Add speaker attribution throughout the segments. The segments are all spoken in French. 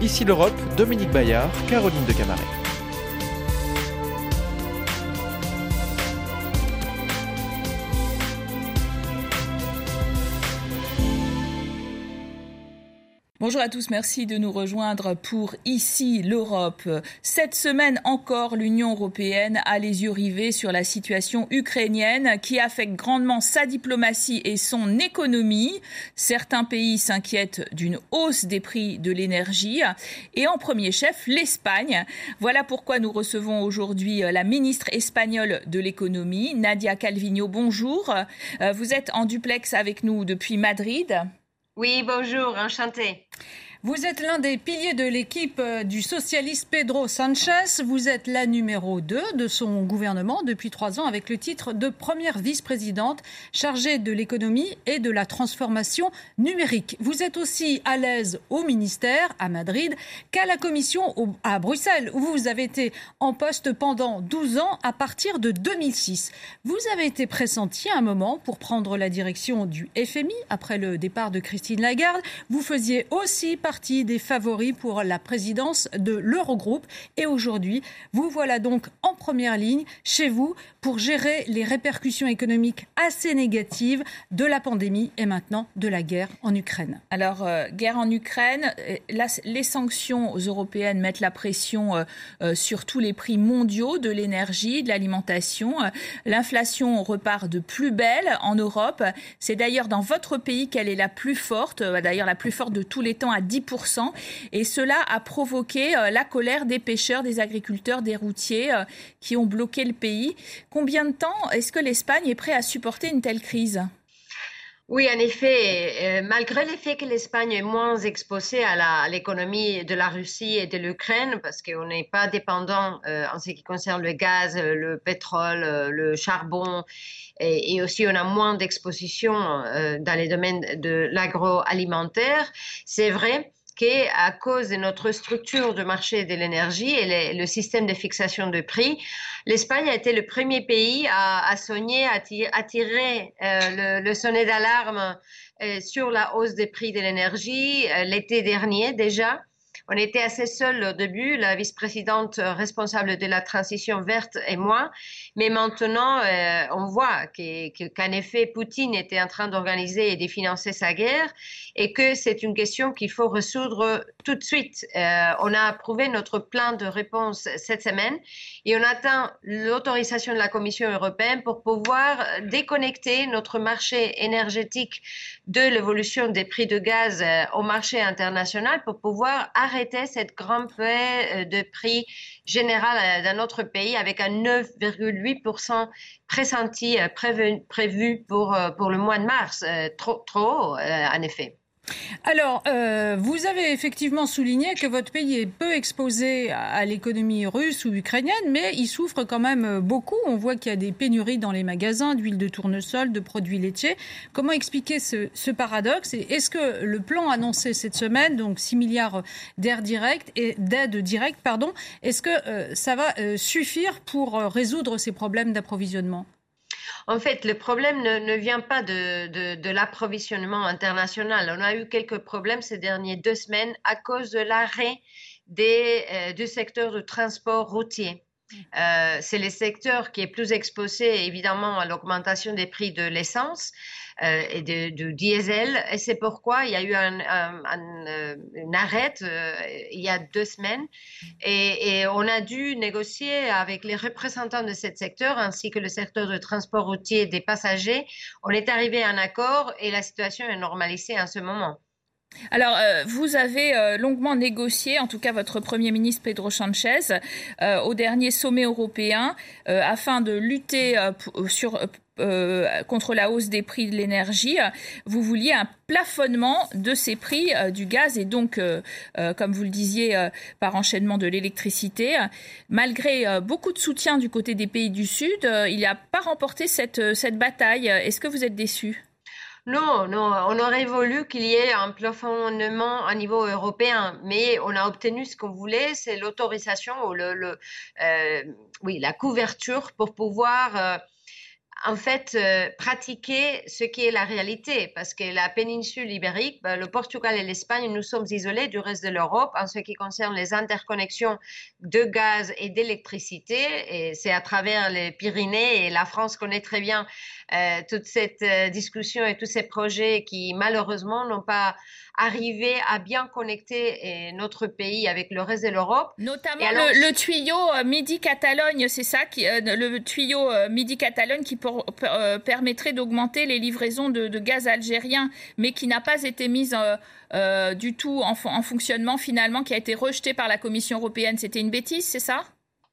Speaker 1: Ici l'Europe, Dominique Bayard, Caroline de Camaret.
Speaker 2: Bonjour à tous, merci de nous rejoindre pour Ici l'Europe. Cette semaine encore, l'Union européenne a les yeux rivés sur la situation ukrainienne qui affecte grandement sa diplomatie et son économie. Certains pays s'inquiètent d'une hausse des prix de l'énergie et en premier chef l'Espagne. Voilà pourquoi nous recevons aujourd'hui la ministre espagnole de l'économie, Nadia Calvino. Bonjour. Vous êtes en duplex avec nous depuis Madrid.
Speaker 3: Oui, bonjour, enchanté.
Speaker 4: Vous êtes l'un des piliers de l'équipe euh, du socialiste Pedro Sanchez. Vous êtes la numéro 2 de son gouvernement depuis trois ans avec le titre de première vice-présidente chargée de l'économie et de la transformation numérique. Vous êtes aussi à l'aise au ministère, à Madrid, qu'à la commission à Bruxelles, où vous avez été en poste pendant 12 ans à partir de 2006. Vous avez été pressenti à un moment pour prendre la direction du FMI après le départ de Christine Lagarde. Vous faisiez aussi partie des favoris pour la présidence de l'Eurogroupe. Et aujourd'hui, vous voilà donc en première ligne chez vous pour gérer les répercussions économiques assez négatives de la pandémie et maintenant de la guerre en Ukraine.
Speaker 2: Alors, euh, guerre en Ukraine, euh, les sanctions européennes mettent la pression euh, sur tous les prix mondiaux de l'énergie, de l'alimentation. L'inflation repart de plus belle en Europe. C'est d'ailleurs dans votre pays qu'elle est la plus forte, d'ailleurs la plus forte de tous les temps à 10 et cela a provoqué euh, la colère des pêcheurs, des agriculteurs, des routiers euh, qui ont bloqué le pays. Combien de temps est-ce que l'Espagne est prête à supporter une telle crise?
Speaker 3: Oui, en effet, euh, malgré le fait que l'Espagne est moins exposée à l'économie de la Russie et de l'Ukraine, parce qu'on n'est pas dépendant en ce qui concerne le gaz, le pétrole, le charbon, et, et aussi on a moins d'exposition dans les domaines de l'agroalimentaire, c'est vrai à cause de notre structure de marché de l'énergie et le, système de fixation de prix, l'Espagne a été le premier pays à, à soigner, à, tirer euh, le, sonnet d'alarme euh, sur la hausse des prix de l'énergie euh, l'été dernier déjà. On était assez seuls au début, la vice-présidente responsable de la transition verte et moi, mais maintenant, euh, on voit qu'en effet, Poutine était en train d'organiser et de financer sa guerre et que c'est une question qu'il faut résoudre tout de suite. Euh, on a approuvé notre plan de réponse cette semaine et on attend l'autorisation de la Commission européenne pour pouvoir déconnecter notre marché énergétique de l'évolution des prix de gaz euh, au marché international pour pouvoir arrêter cette grande paix de prix général dans notre pays avec un 9,8% pressenti prévu, prévu pour, pour le mois de mars. Euh, trop, trop en effet.
Speaker 4: Alors, euh, vous avez effectivement souligné que votre pays est peu exposé à, l'économie russe ou ukrainienne, mais il souffre quand même beaucoup. On voit qu'il y a des pénuries dans les magasins d'huile de tournesol, de produits laitiers. Comment expliquer ce, paradoxe? Est-ce que le plan annoncé cette semaine, donc 6 milliards d'aide directe, directe, pardon, est-ce que euh, ça va euh, suffire pour résoudre ces problèmes d'approvisionnement?
Speaker 3: En fait, le problème ne, vient pas de, l'approvisionnement international. On a eu quelques problèmes ces dernières deux semaines à cause de l'arrêt euh, du secteur du transport routier. Euh, c'est le secteur qui est plus exposé évidemment à l'augmentation des prix de l'essence euh, et du diesel. Et c'est pourquoi il y a eu un, euh, une arrêt il y a deux semaines et, on a dû négocier avec les représentants de ce secteur ainsi que le secteur de transport routier des passagers. On est arrivé à un accord et la situation est normalisée en ce moment.
Speaker 2: Alors, euh, vous avez euh, longuement négocié, en tout cas votre Premier ministre Pedro Sanchez, euh, au dernier sommet européen, afin de lutter contre la hausse des prix de l'énergie. Vous vouliez un plafonnement de ces prix du gaz et donc, comme vous le disiez, par enchaînement de l'électricité. Malgré beaucoup de soutien du côté des pays du Sud, il n'a pas remporté cette, cette bataille. Est-ce que vous êtes déçu?
Speaker 3: Non, non, on aurait voulu qu'il y ait un plafonnement à niveau européen, mais on a obtenu ce qu'on voulait, c'est l'autorisation ou le, euh, oui, la couverture pour pouvoir euh, en fait, euh, pratiquer ce qui est la réalité, parce que la péninsule ibérique, ben, le Portugal et l'Espagne, nous sommes isolés du reste de l'Europe en ce qui concerne les interconnexions de gaz et d'électricité, et c'est à travers les Pyrénées, et la France connaît très bien euh, toute cette euh, discussion et tous ces projets qui, malheureusement, n'ont pas arriver à bien connecter eh, notre pays avec le reste de l'Europe.
Speaker 2: Notamment le, tuyau euh, Midi-Catalogne, c'est ça, qui, euh, le tuyau euh, Midi-Catalogne qui permettrait d'augmenter les livraisons de, gaz algérien, mais qui n'a pas été mise du tout en, en fonctionnement finalement, qui a été rejeté par la Commission européenne. C'était une bêtise, c'est ça?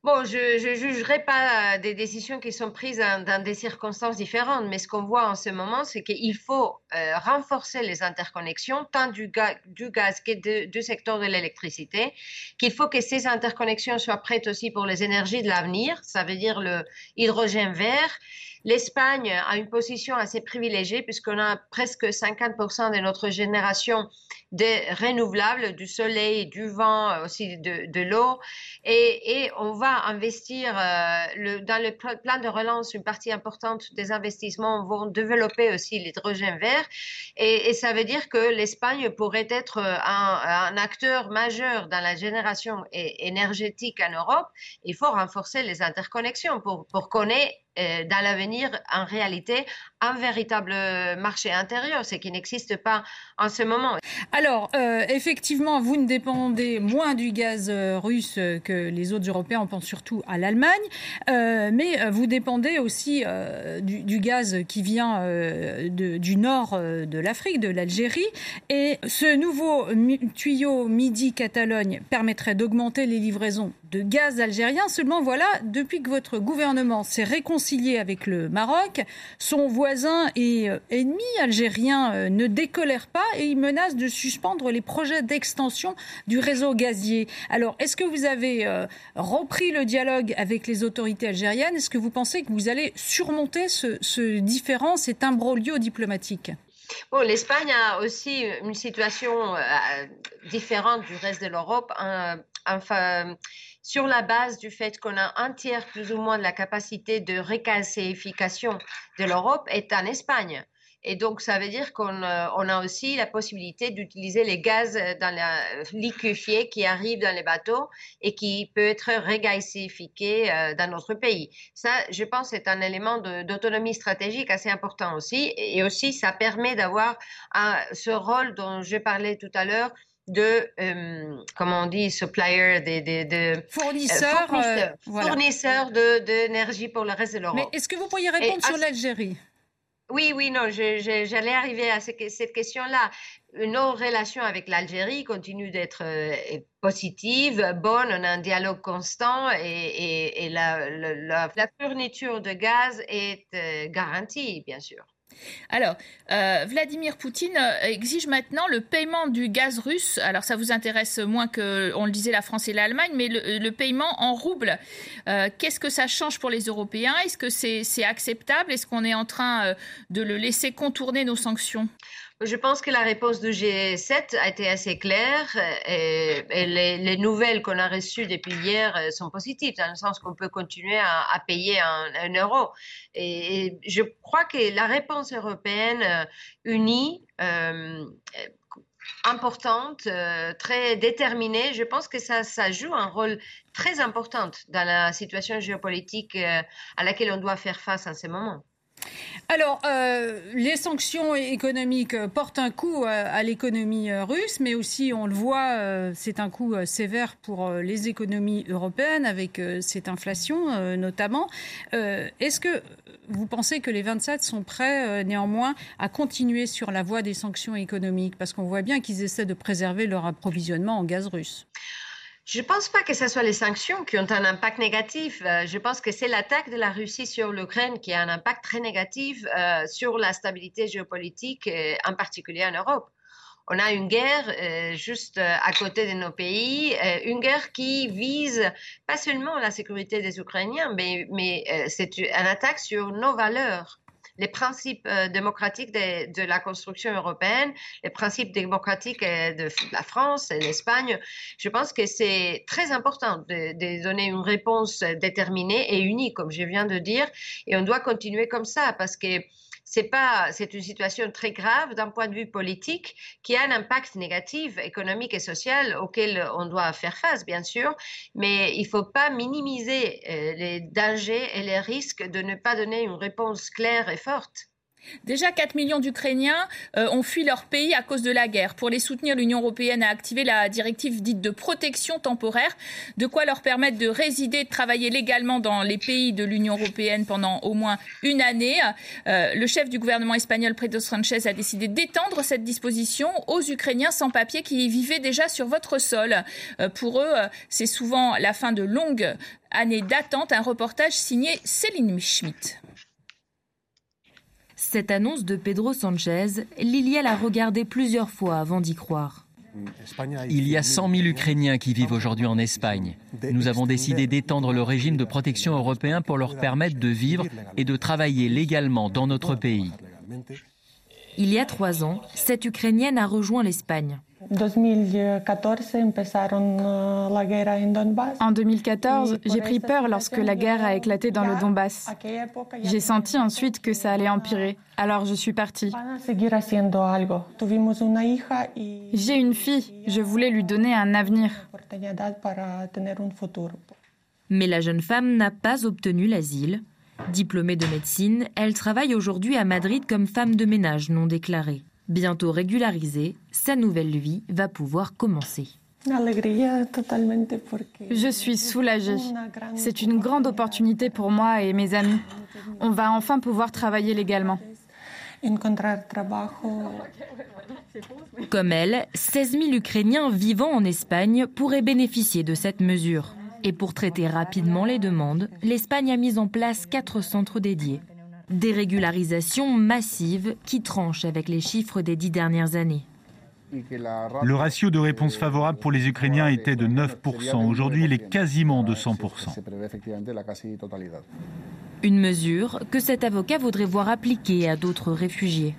Speaker 3: Bon, je ne jugerai pas des décisions qui sont prises dans, des circonstances différentes, mais ce qu'on voit en ce moment, c'est qu'il faut euh, renforcer les interconnexions, tant du, du gaz que du secteur de l'électricité, qu'il faut que ces interconnexions soient prêtes aussi pour les énergies de l'avenir, ça veut dire le hydrogène vert, L'Espagne a une position assez privilégiée puisqu'on a presque 50% de notre génération de renouvelables, du soleil, du vent, aussi de, l'eau. Et, on va investir euh, dans le plan de relance, une partie importante des investissements vont développer aussi l'hydrogène vert. Et, ça veut dire que l'Espagne pourrait être un, acteur majeur dans la génération énergétique en Europe. Il faut renforcer les interconnexions pour, pour qu'on ait euh, dans l'avenir, en réalité, un véritable marché intérieur, ce qui n'existe pas en ce moment.
Speaker 4: Alors, euh, effectivement, vous ne dépendez moins du gaz euh, russe que les autres Européens, on pense surtout à l'Allemagne, mais vous dépendez aussi du, gaz qui vient du nord de l'Afrique, de l'Algérie, et ce nouveau tuyau Midi-Catalogne permettrait d'augmenter les livraisons de gaz algérien. Seulement, voilà, depuis que votre gouvernement s'est réconcilié avec le Maroc, son voisin et euh, ennemi algérien euh, ne décolère pas et il menace de suspendre les projets d'extension du réseau gazier. Alors, est-ce que vous avez euh, repris le dialogue avec les autorités algériennes? Est-ce que vous pensez que vous allez surmonter ce, ce différent, cet imbroglio diplomatique?
Speaker 3: l'Espagne a aussi une situation différente du reste de l'Europe. enfin, sur la base du fait qu'on a un tiers plus ou moins de la capacité de récasséification de l'Europe est en Espagne. Et donc, ça veut dire qu'on euh, a aussi la possibilité d'utiliser les gaz dans la, liquéfiés qui arrivent dans les bateaux et qui peut être régasifié euh, dans notre pays. Ça, je pense, c'est un élément d'autonomie stratégique assez important aussi. Et aussi, ça permet d'avoir ce rôle dont je parlais tout à l'heure de, euh, comment on dit, supplier, des,
Speaker 4: de, fournisseurs,
Speaker 3: euh, fournisseurs, euh, d'énergie pour le reste de l'Europe.
Speaker 4: Mais est-ce que vous pourriez répondre sur l'Algérie?
Speaker 3: Oui, oui, non, j'allais arriver à cette question-là. Nos relations avec l'Algérie continuent d'être positives, bonnes, on a un dialogue constant et, et, la, la, la, fourniture de gaz est garantie, bien sûr.
Speaker 2: Alors, euh, Vladimir Poutine euh, exige maintenant le paiement du gaz russe. Alors, ça vous intéresse moins que, on le disait, la France et l'Allemagne, mais le, paiement en roubles. Euh, qu'est-ce que ça change pour les Européens? Est-ce que c'est acceptable? Est-ce qu'on est en train de le laisser contourner nos sanctions?
Speaker 3: Je pense que la réponse du G7 a été assez claire et, les, nouvelles qu'on a reçues depuis hier euh, sont positives, dans le sens qu'on peut continuer à, payer un, euro. Et, je crois que la réponse européenne euh, unie, euh, importante, très déterminée, je pense que ça joue un rôle très important dans la situation géopolitique à laquelle on doit faire face en ce moment.
Speaker 4: Alors, euh, les sanctions économiques portent un coup à, l'économie russe, mais aussi, on le voit, c'est un coup sévère pour les économies européennes avec cette inflation notamment. Est-ce que vous pensez que les 27 sont prêts néanmoins à continuer sur la voie des sanctions économiques? Parce qu'on voit bien qu'ils essaient de préserver leur approvisionnement en gaz russe.
Speaker 3: Je ne pense pas que ce soit les sanctions qui ont un impact négatif. Euh, je pense que c'est l'attaque de la Russie sur l'Ukraine qui a un impact très négatif euh, sur la stabilité géopolitique, euh, en particulier en Europe. On a une guerre juste à côté de nos pays, une guerre qui vise pas seulement la sécurité des Ukrainiens, mais, mais c'est une attaque sur nos valeurs les principes démocratiques de, la construction européenne, les principes démocratiques de la France et l'Espagne. Je pense que c'est très important de, de, donner une réponse déterminée et unie, comme je viens de dire, et on doit continuer comme ça parce que c'est pas, c'est une situation très grave d'un point de vue politique qui a un impact négatif économique et social auquel on doit faire face, bien sûr, mais il faut pas minimiser euh, les dangers et les risques de ne pas donner une réponse claire et forte.
Speaker 2: Déjà, 4 millions d'Ukrainiens euh, ont fui leur pays à cause de la guerre. Pour les soutenir, l'Union européenne a activé la directive dite de protection temporaire, de quoi leur permettre de résider, de travailler légalement dans les pays de l'Union européenne pendant au moins une année. Euh, le chef du gouvernement espagnol, Pedro Sanchez, a décidé d'étendre cette disposition aux Ukrainiens sans papier qui vivaient déjà sur votre sol. Euh, pour eux, c'est souvent la fin de longues années d'attente. Un reportage signé Céline Schmitt.
Speaker 5: Cette annonce de Pedro Sanchez, Liliel a regardé plusieurs fois avant d'y croire.
Speaker 6: Il y a 100 000 Ukrainiens qui vivent aujourd'hui en Espagne. Nous avons décidé d'étendre le régime de protection européen pour leur permettre de vivre et de travailler légalement dans notre pays.
Speaker 5: Il y a trois ans, cette Ukrainienne a rejoint l'Espagne.
Speaker 7: En 2014, j'ai pris peur lorsque la guerre a éclaté dans le Donbass. J'ai senti ensuite que ça allait empirer, alors je suis partie. J'ai une fille, je voulais lui donner un avenir.
Speaker 5: Mais la jeune femme n'a pas obtenu l'asile. Diplômée de médecine, elle travaille aujourd'hui à Madrid comme femme de ménage non déclarée. Bientôt régularisée, sa nouvelle vie va pouvoir commencer.
Speaker 7: Je suis soulagée. C'est une grande opportunité pour moi et mes amis. On va enfin pouvoir travailler légalement.
Speaker 5: Comme elle, 16 000 Ukrainiens vivant en Espagne pourraient bénéficier de cette mesure. Et pour traiter rapidement les demandes, l'Espagne a mis en place quatre centres dédiés. Des régularisations massives qui tranchent avec les chiffres des dix dernières années.
Speaker 8: Le ratio de réponse favorable pour les Ukrainiens était de 9%. Aujourd'hui, il est quasiment de 100%.
Speaker 5: Une mesure que cet avocat voudrait voir appliquée à d'autres réfugiés.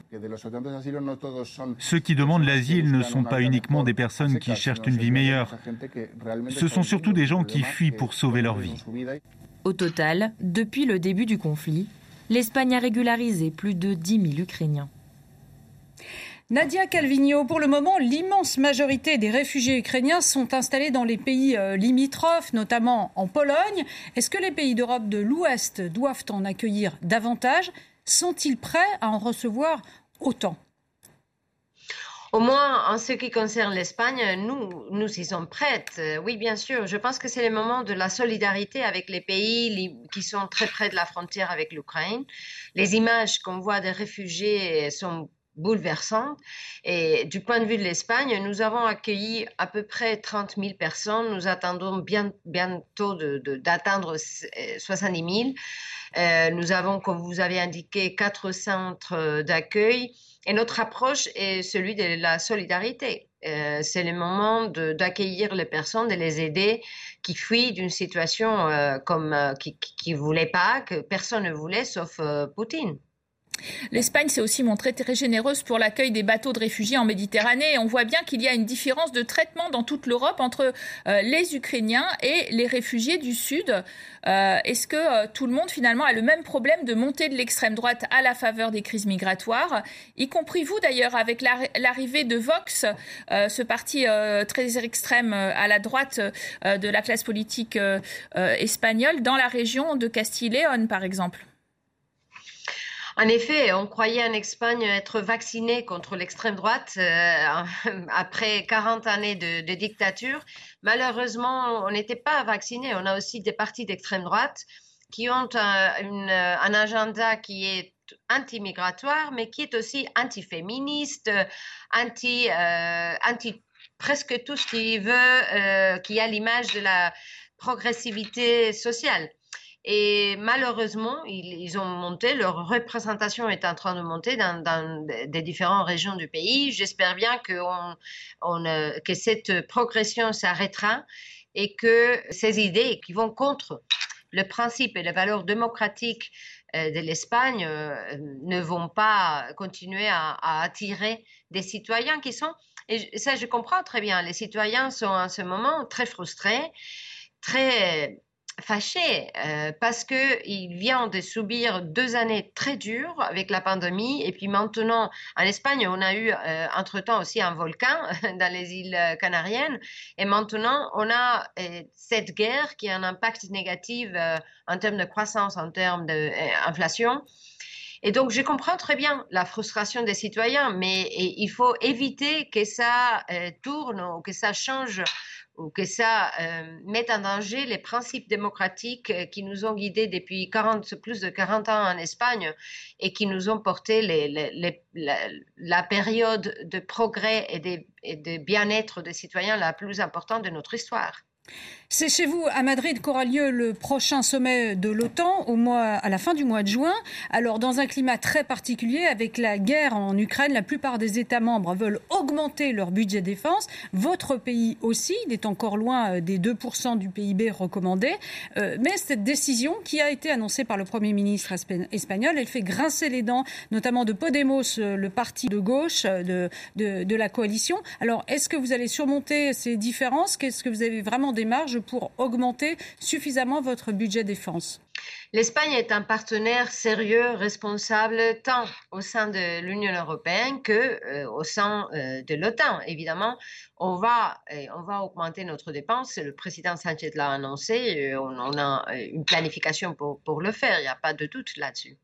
Speaker 8: Ceux qui demandent l'asile ne sont pas uniquement des personnes qui cherchent une vie meilleure. Ce sont surtout des gens qui fuient pour sauver leur vie.
Speaker 5: Au total, depuis le début du conflit, l'Espagne a régularisé plus de 10 000 Ukrainiens.
Speaker 4: Nadia Calvino, pour le moment, l'immense majorité des réfugiés ukrainiens sont installés dans les pays euh, limitrophes, notamment en Pologne. Est-ce que les pays d'Europe de l'Ouest doivent en accueillir davantage? Sont-ils prêts à en recevoir autant?
Speaker 3: Au moins, en ce qui concerne l'Espagne, nous, nous y sommes prêtes. Oui, bien sûr. Je pense que c'est le moment de la solidarité avec les pays qui sont très près de la frontière avec l'Ukraine. Les images qu'on voit des réfugiés sont bouleversantes. Et du point de vue de l'Espagne, nous avons accueilli à peu près 30 000 personnes. Nous attendons bien, bientôt d'atteindre 70 000. Euh, nous avons, comme vous avez indiqué, quatre centres d'accueil. Et notre approche est celui de la solidarité. Euh, c'est le moment d'accueillir les personnes, de les aider qui fuient d'une situation euh, comme euh, qui ne voulaient pas, que personne ne voulait sauf Poutine.
Speaker 2: L'Espagne s'est aussi montrée très généreuse pour l'accueil des bateaux de réfugiés en Méditerranée. on voit bien qu'il y a une différence de traitement dans toute l'Europe entre euh, les Ukrainiens et les réfugiés du Sud. Euh, est-ce que euh, tout le monde finalement a le même problème de montée de l'extrême droite à la faveur des crises migratoires, y compris vous d'ailleurs avec l'arrivée de Vox, ce parti très extrême à la droite de la classe politique espagnole dans la région de Castille-Léon par exemple
Speaker 3: en effet, on croyait en Espagne être vacciné contre l'extrême droite euh, après 40 années de, dictature. Malheureusement, on n'était pas vacciné. On a aussi des partis d'extrême droite qui ont un, agenda qui est anti-migratoire, mais qui est aussi anti-féministe, anti, euh, anti presque tout ce qui veut, euh, qui a l'image de la progressivité sociale. Et malheureusement, ils, ont monté, leur représentation est en train de monter dans, des différentes régions du pays. J'espère bien euh, que cette progression s'arrêtera et que ces idées qui vont contre le principe et les valeurs démocratiques de l'Espagne ne vont pas continuer à, attirer des citoyens qui sont, et ça je comprends très bien, les citoyens sont en ce moment très frustrés, très fâché euh, parce qu'il vient de subir deux années très dures avec la pandémie. Et puis maintenant, en Espagne, on a eu euh, entre-temps aussi un volcan dans les îles canariennes. Et maintenant, on a euh, cette guerre qui a un impact négatif en termes de croissance, en termes d'inflation. Et donc, je comprends très bien la frustration des citoyens, mais il faut éviter que ça tourne ou que ça change ou que ça euh, mette en danger les principes démocratiques euh, qui nous ont guidés depuis 40, plus de 40 ans en Espagne et qui nous ont porté la, période de progrès et de bien-être des citoyens la plus importante de notre histoire.
Speaker 4: C'est chez vous, à Madrid, qu'aura lieu le prochain sommet de l'OTAN au mois, à la fin du mois de juin. Alors, dans un climat très particulier, avec la guerre en Ukraine, la plupart des États membres veulent augmenter leur budget défense. Votre pays aussi, il est encore loin euh, des 2% du PIB recommandé. Euh, mais cette décision, qui a été annoncée par le Premier ministre espagnol, elle fait grincer les dents, notamment de Podemos, euh, le parti de gauche de, de, de la coalition. Alors, est-ce que vous allez surmonter ces différences? Qu'est-ce que vous avez vraiment des pour augmenter suffisamment votre budget défense
Speaker 3: L'Espagne est un partenaire sérieux, responsable, tant au sein de l'Union européenne que euh, au sein euh, de l'OTAN. Évidemment, on va, euh, on va augmenter notre dépense. Le président Sanchez l'a annoncé. On, a une planification pour le faire. Il n'y a pas de doute là-dessus.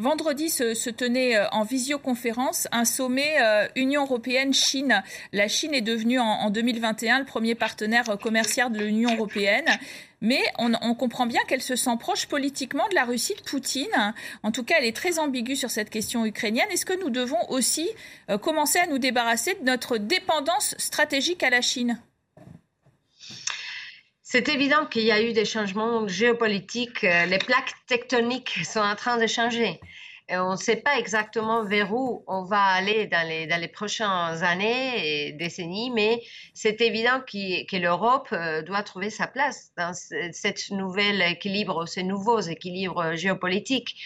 Speaker 2: Vendredi se, tenait euh, en visioconférence un sommet euh, Union européenne-Chine. La Chine est devenue en, 2021 le premier partenaire euh, commercial de l'Union européenne. Mais on, comprend bien qu'elle se sent proche politiquement de la Russie de Poutine. En tout cas, elle est très ambiguë sur cette question ukrainienne. Est-ce que nous devons aussi commencer à nous débarrasser de notre dépendance stratégique à la Chine?
Speaker 3: C'est évident qu'il y a eu des changements géopolitiques. Euh, les plaques tectoniques sont en train de changer. On ne sait pas exactement vers où on va aller dans les, dans prochaines années et décennies, mais c'est évident que l'Europe euh, doit trouver sa place dans cette nouvel équilibre, ces nouveaux équilibres géopolitiques.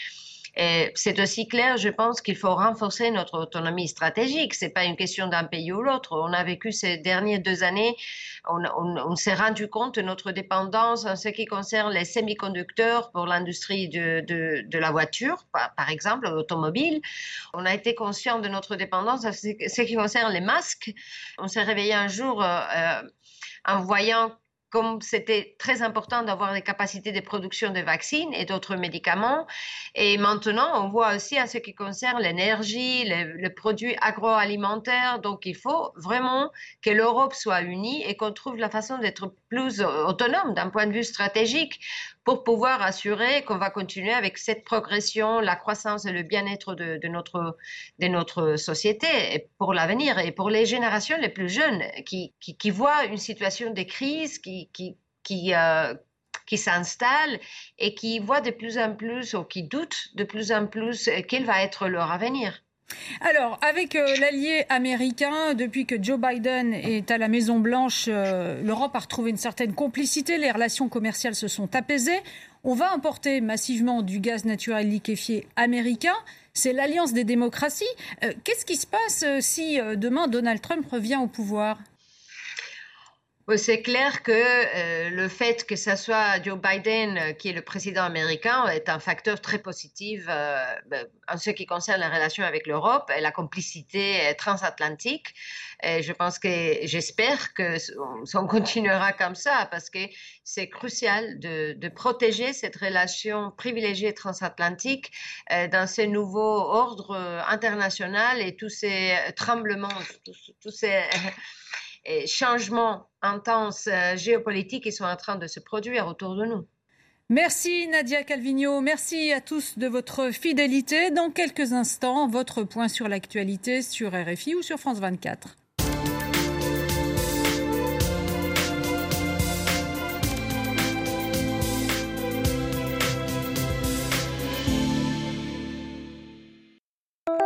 Speaker 3: C'est aussi clair, je pense qu'il faut renforcer notre autonomie stratégique. C'est pas une question d'un pays ou l'autre. On a vécu ces dernières deux années, on, s'est rendu compte de notre dépendance en ce qui concerne les semi-conducteurs pour l'industrie de, de, la voiture, par, par exemple, l'automobile. On a été conscient de notre dépendance en ce qui concerne les masques. On s'est réveillé un jour euh, euh en voyant comme c'était très important d'avoir des capacités de production de vaccins et d'autres médicaments. Et maintenant, on voit aussi en ce qui concerne l'énergie, les, produits agroalimentaires. Donc, il faut vraiment que l'Europe soit unie et qu'on trouve la façon d'être plus autonome d'un point de vue stratégique pour pouvoir assurer qu'on va continuer avec cette progression, la croissance et le bien-être de, notre, de notre société pour l'avenir et pour les générations les plus jeunes qui, qui, voient une situation de crise qui, qui, qui, euh, qui s'installe et qui voient de plus en plus ou qui doutent de plus en plus quel va être leur avenir.
Speaker 4: Alors, avec euh, l'allié américain, depuis que Joe Biden est à la Maison Blanche, euh, l'Europe a retrouvé une certaine complicité, les relations commerciales se sont apaisées. On va importer massivement du gaz naturel liquéfié américain. C'est l'alliance des démocraties. Euh, qu'est-ce qui se passe si demain Donald Trump revient au pouvoir?
Speaker 3: C'est clair que euh, le fait que ce soit Joe Biden euh, qui est le président américain est un facteur très positif euh, ben, en ce qui concerne la relation avec l'Europe et la complicité transatlantique. Et je pense que j'espère que on continuera comme ça parce que c'est crucial de, de, protéger cette relation privilégiée transatlantique dans ce nouveau ordre international et tous ces tremblements, tous ces changements intenses euh, géopolitiques qui sont en train de se produire autour de nous.
Speaker 4: Merci Nadia Calvino, merci à tous de votre fidélité. Dans quelques instants, votre point sur l'actualité sur RFI ou sur France 24.